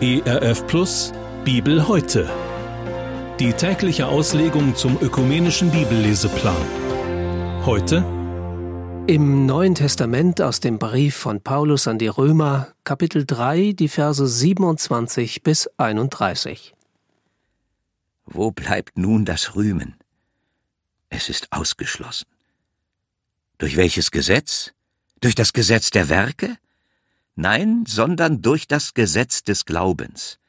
ERF Plus Bibel heute. Die tägliche Auslegung zum ökumenischen Bibelleseplan. Heute im Neuen Testament aus dem Brief von Paulus an die Römer, Kapitel 3, die Verse 27 bis 31. Wo bleibt nun das Rühmen? Es ist ausgeschlossen. Durch welches Gesetz? Durch das Gesetz der Werke? Nein, sondern durch das Gesetz des Glaubens.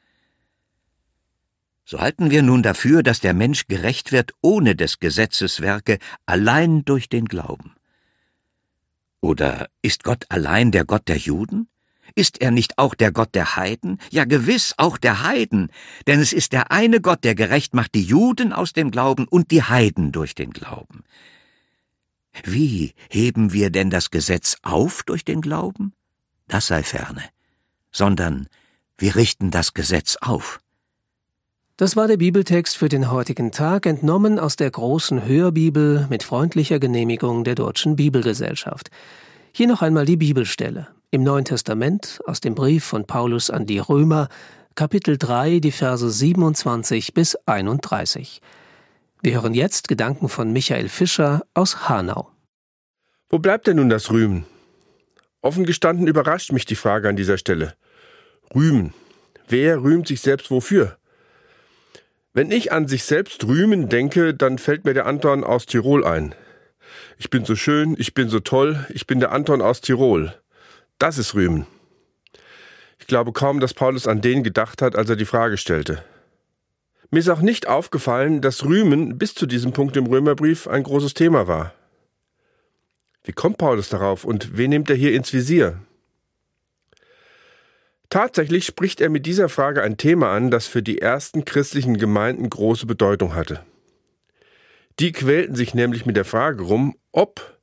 So halten wir nun dafür, dass der Mensch gerecht wird ohne des Gesetzes Werke, allein durch den Glauben. Oder ist Gott allein der Gott der Juden? Ist er nicht auch der Gott der Heiden? Ja gewiss auch der Heiden, denn es ist der eine Gott, der gerecht macht die Juden aus dem Glauben und die Heiden durch den Glauben. Wie heben wir denn das Gesetz auf durch den Glauben? Das sei ferne, sondern wir richten das Gesetz auf. Das war der Bibeltext für den heutigen Tag, entnommen aus der großen Hörbibel mit freundlicher Genehmigung der Deutschen Bibelgesellschaft. Hier noch einmal die Bibelstelle im Neuen Testament aus dem Brief von Paulus an die Römer, Kapitel 3, die Verse 27 bis 31. Wir hören jetzt Gedanken von Michael Fischer aus Hanau. Wo bleibt denn nun das Rühmen? Offen gestanden überrascht mich die Frage an dieser Stelle. Rühmen. Wer rühmt sich selbst wofür? Wenn ich an sich selbst rühmen denke, dann fällt mir der Anton aus Tirol ein. Ich bin so schön, ich bin so toll, ich bin der Anton aus Tirol. Das ist Rühmen. Ich glaube kaum, dass Paulus an den gedacht hat, als er die Frage stellte. Mir ist auch nicht aufgefallen, dass Rühmen bis zu diesem Punkt im Römerbrief ein großes Thema war. Wie kommt Paulus darauf und wen nimmt er hier ins Visier? Tatsächlich spricht er mit dieser Frage ein Thema an, das für die ersten christlichen Gemeinden große Bedeutung hatte. Die quälten sich nämlich mit der Frage rum, ob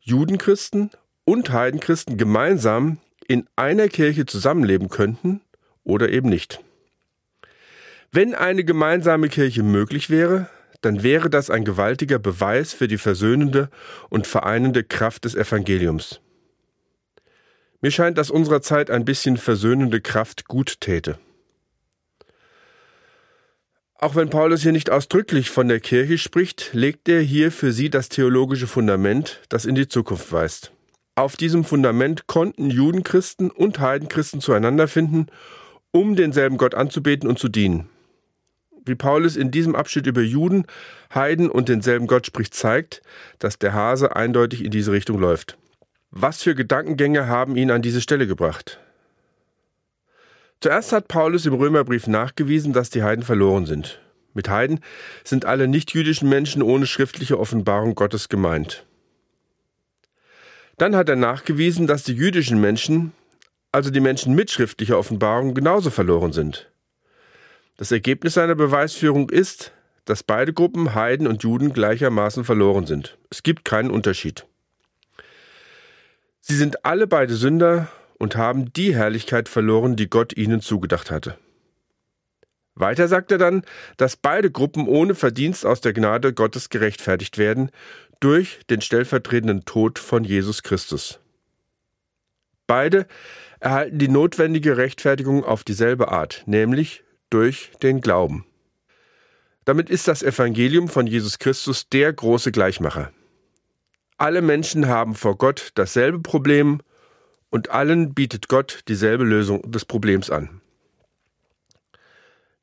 Judenchristen und Heidenchristen gemeinsam in einer Kirche zusammenleben könnten oder eben nicht. Wenn eine gemeinsame Kirche möglich wäre, dann wäre das ein gewaltiger Beweis für die versöhnende und vereinende Kraft des Evangeliums. Mir scheint, dass unserer Zeit ein bisschen versöhnende Kraft gut täte. Auch wenn Paulus hier nicht ausdrücklich von der Kirche spricht, legt er hier für sie das theologische Fundament, das in die Zukunft weist. Auf diesem Fundament konnten Judenchristen und Heidenchristen zueinander finden, um denselben Gott anzubeten und zu dienen. Wie Paulus in diesem Abschnitt über Juden, Heiden und denselben Gott spricht, zeigt, dass der Hase eindeutig in diese Richtung läuft. Was für Gedankengänge haben ihn an diese Stelle gebracht? Zuerst hat Paulus im Römerbrief nachgewiesen, dass die Heiden verloren sind. Mit Heiden sind alle nichtjüdischen Menschen ohne schriftliche Offenbarung Gottes gemeint. Dann hat er nachgewiesen, dass die jüdischen Menschen, also die Menschen mit schriftlicher Offenbarung, genauso verloren sind. Das Ergebnis seiner Beweisführung ist, dass beide Gruppen, Heiden und Juden, gleichermaßen verloren sind. Es gibt keinen Unterschied. Sie sind alle beide Sünder und haben die Herrlichkeit verloren, die Gott ihnen zugedacht hatte. Weiter sagt er dann, dass beide Gruppen ohne Verdienst aus der Gnade Gottes gerechtfertigt werden durch den stellvertretenden Tod von Jesus Christus. Beide erhalten die notwendige Rechtfertigung auf dieselbe Art, nämlich durch den Glauben. Damit ist das Evangelium von Jesus Christus der große Gleichmacher. Alle Menschen haben vor Gott dasselbe Problem und allen bietet Gott dieselbe Lösung des Problems an.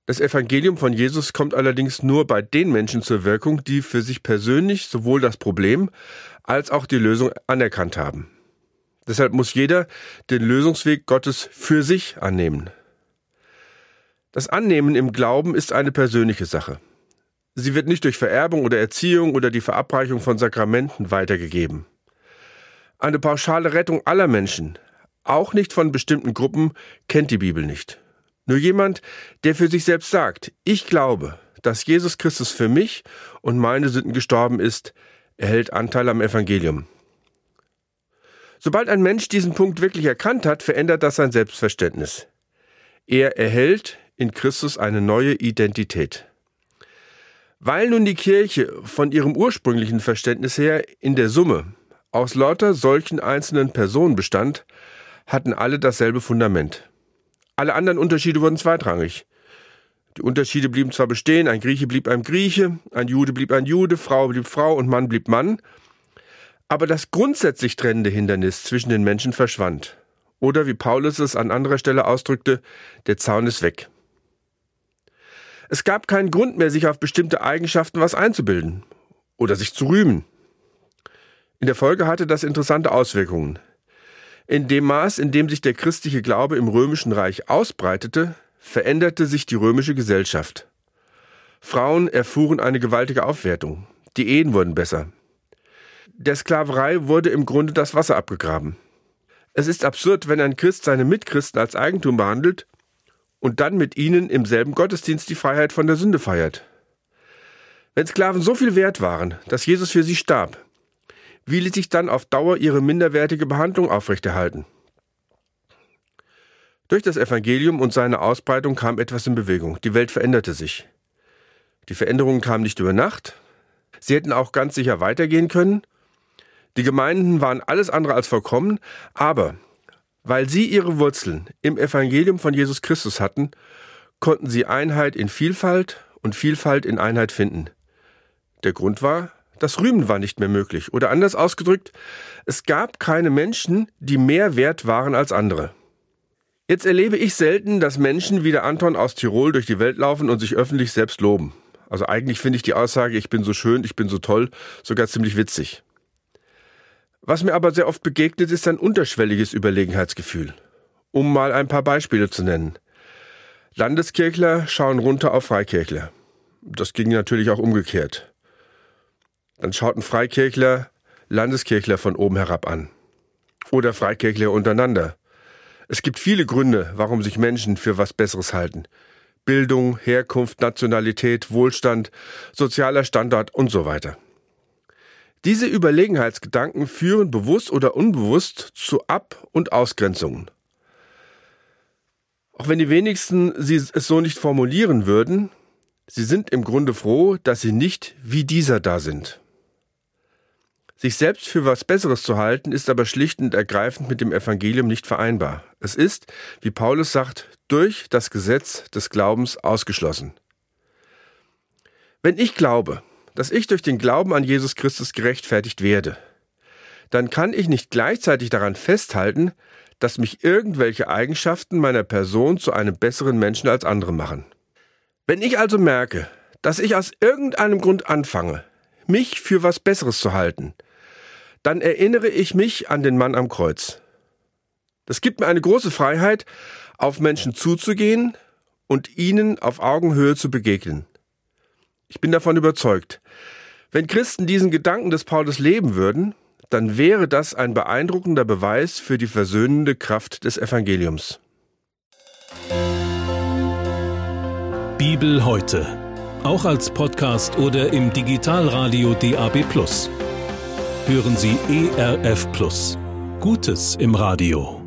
Das Evangelium von Jesus kommt allerdings nur bei den Menschen zur Wirkung, die für sich persönlich sowohl das Problem als auch die Lösung anerkannt haben. Deshalb muss jeder den Lösungsweg Gottes für sich annehmen. Das Annehmen im Glauben ist eine persönliche Sache. Sie wird nicht durch Vererbung oder Erziehung oder die Verabreichung von Sakramenten weitergegeben. Eine pauschale Rettung aller Menschen, auch nicht von bestimmten Gruppen, kennt die Bibel nicht. Nur jemand, der für sich selbst sagt, ich glaube, dass Jesus Christus für mich und meine Sünden gestorben ist, erhält Anteil am Evangelium. Sobald ein Mensch diesen Punkt wirklich erkannt hat, verändert das sein Selbstverständnis. Er erhält in Christus eine neue Identität. Weil nun die Kirche von ihrem ursprünglichen Verständnis her in der Summe aus lauter solchen einzelnen Personen bestand, hatten alle dasselbe Fundament. Alle anderen Unterschiede wurden zweitrangig. Die Unterschiede blieben zwar bestehen, ein Grieche blieb ein Grieche, ein Jude blieb ein Jude, Frau blieb Frau und Mann blieb Mann, aber das grundsätzlich trennende Hindernis zwischen den Menschen verschwand. Oder wie Paulus es an anderer Stelle ausdrückte, der Zaun ist weg. Es gab keinen Grund mehr, sich auf bestimmte Eigenschaften was einzubilden oder sich zu rühmen. In der Folge hatte das interessante Auswirkungen. In dem Maß, in dem sich der christliche Glaube im römischen Reich ausbreitete, veränderte sich die römische Gesellschaft. Frauen erfuhren eine gewaltige Aufwertung. Die Ehen wurden besser. Der Sklaverei wurde im Grunde das Wasser abgegraben. Es ist absurd, wenn ein Christ seine Mitchristen als Eigentum behandelt und dann mit ihnen im selben Gottesdienst die Freiheit von der Sünde feiert. Wenn Sklaven so viel wert waren, dass Jesus für sie starb, wie ließ sich dann auf Dauer ihre minderwertige Behandlung aufrechterhalten? Durch das Evangelium und seine Ausbreitung kam etwas in Bewegung. Die Welt veränderte sich. Die Veränderungen kamen nicht über Nacht. Sie hätten auch ganz sicher weitergehen können. Die Gemeinden waren alles andere als vollkommen, aber weil sie ihre Wurzeln im Evangelium von Jesus Christus hatten, konnten sie Einheit in Vielfalt und Vielfalt in Einheit finden. Der Grund war, das Rühmen war nicht mehr möglich. Oder anders ausgedrückt, es gab keine Menschen, die mehr wert waren als andere. Jetzt erlebe ich selten, dass Menschen wie der Anton aus Tirol durch die Welt laufen und sich öffentlich selbst loben. Also eigentlich finde ich die Aussage, ich bin so schön, ich bin so toll, sogar ziemlich witzig. Was mir aber sehr oft begegnet, ist ein unterschwelliges Überlegenheitsgefühl. Um mal ein paar Beispiele zu nennen. Landeskirchler schauen runter auf Freikirchler. Das ging natürlich auch umgekehrt. Dann schauten Freikirchler Landeskirchler von oben herab an. Oder Freikirchler untereinander. Es gibt viele Gründe, warum sich Menschen für was Besseres halten. Bildung, Herkunft, Nationalität, Wohlstand, sozialer Standard und so weiter. Diese Überlegenheitsgedanken führen bewusst oder unbewusst zu Ab- und Ausgrenzungen. Auch wenn die wenigsten sie es so nicht formulieren würden, sie sind im Grunde froh, dass sie nicht wie dieser da sind. Sich selbst für was Besseres zu halten, ist aber schlicht und ergreifend mit dem Evangelium nicht vereinbar. Es ist, wie Paulus sagt, durch das Gesetz des Glaubens ausgeschlossen. Wenn ich glaube, dass ich durch den Glauben an Jesus Christus gerechtfertigt werde, dann kann ich nicht gleichzeitig daran festhalten, dass mich irgendwelche Eigenschaften meiner Person zu einem besseren Menschen als andere machen. Wenn ich also merke, dass ich aus irgendeinem Grund anfange, mich für was Besseres zu halten, dann erinnere ich mich an den Mann am Kreuz. Das gibt mir eine große Freiheit, auf Menschen zuzugehen und ihnen auf Augenhöhe zu begegnen. Ich bin davon überzeugt, wenn Christen diesen Gedanken des Paulus leben würden, dann wäre das ein beeindruckender Beweis für die versöhnende Kraft des Evangeliums. Bibel heute, auch als Podcast oder im Digitalradio DAB+. Hören Sie ERF Gutes im Radio.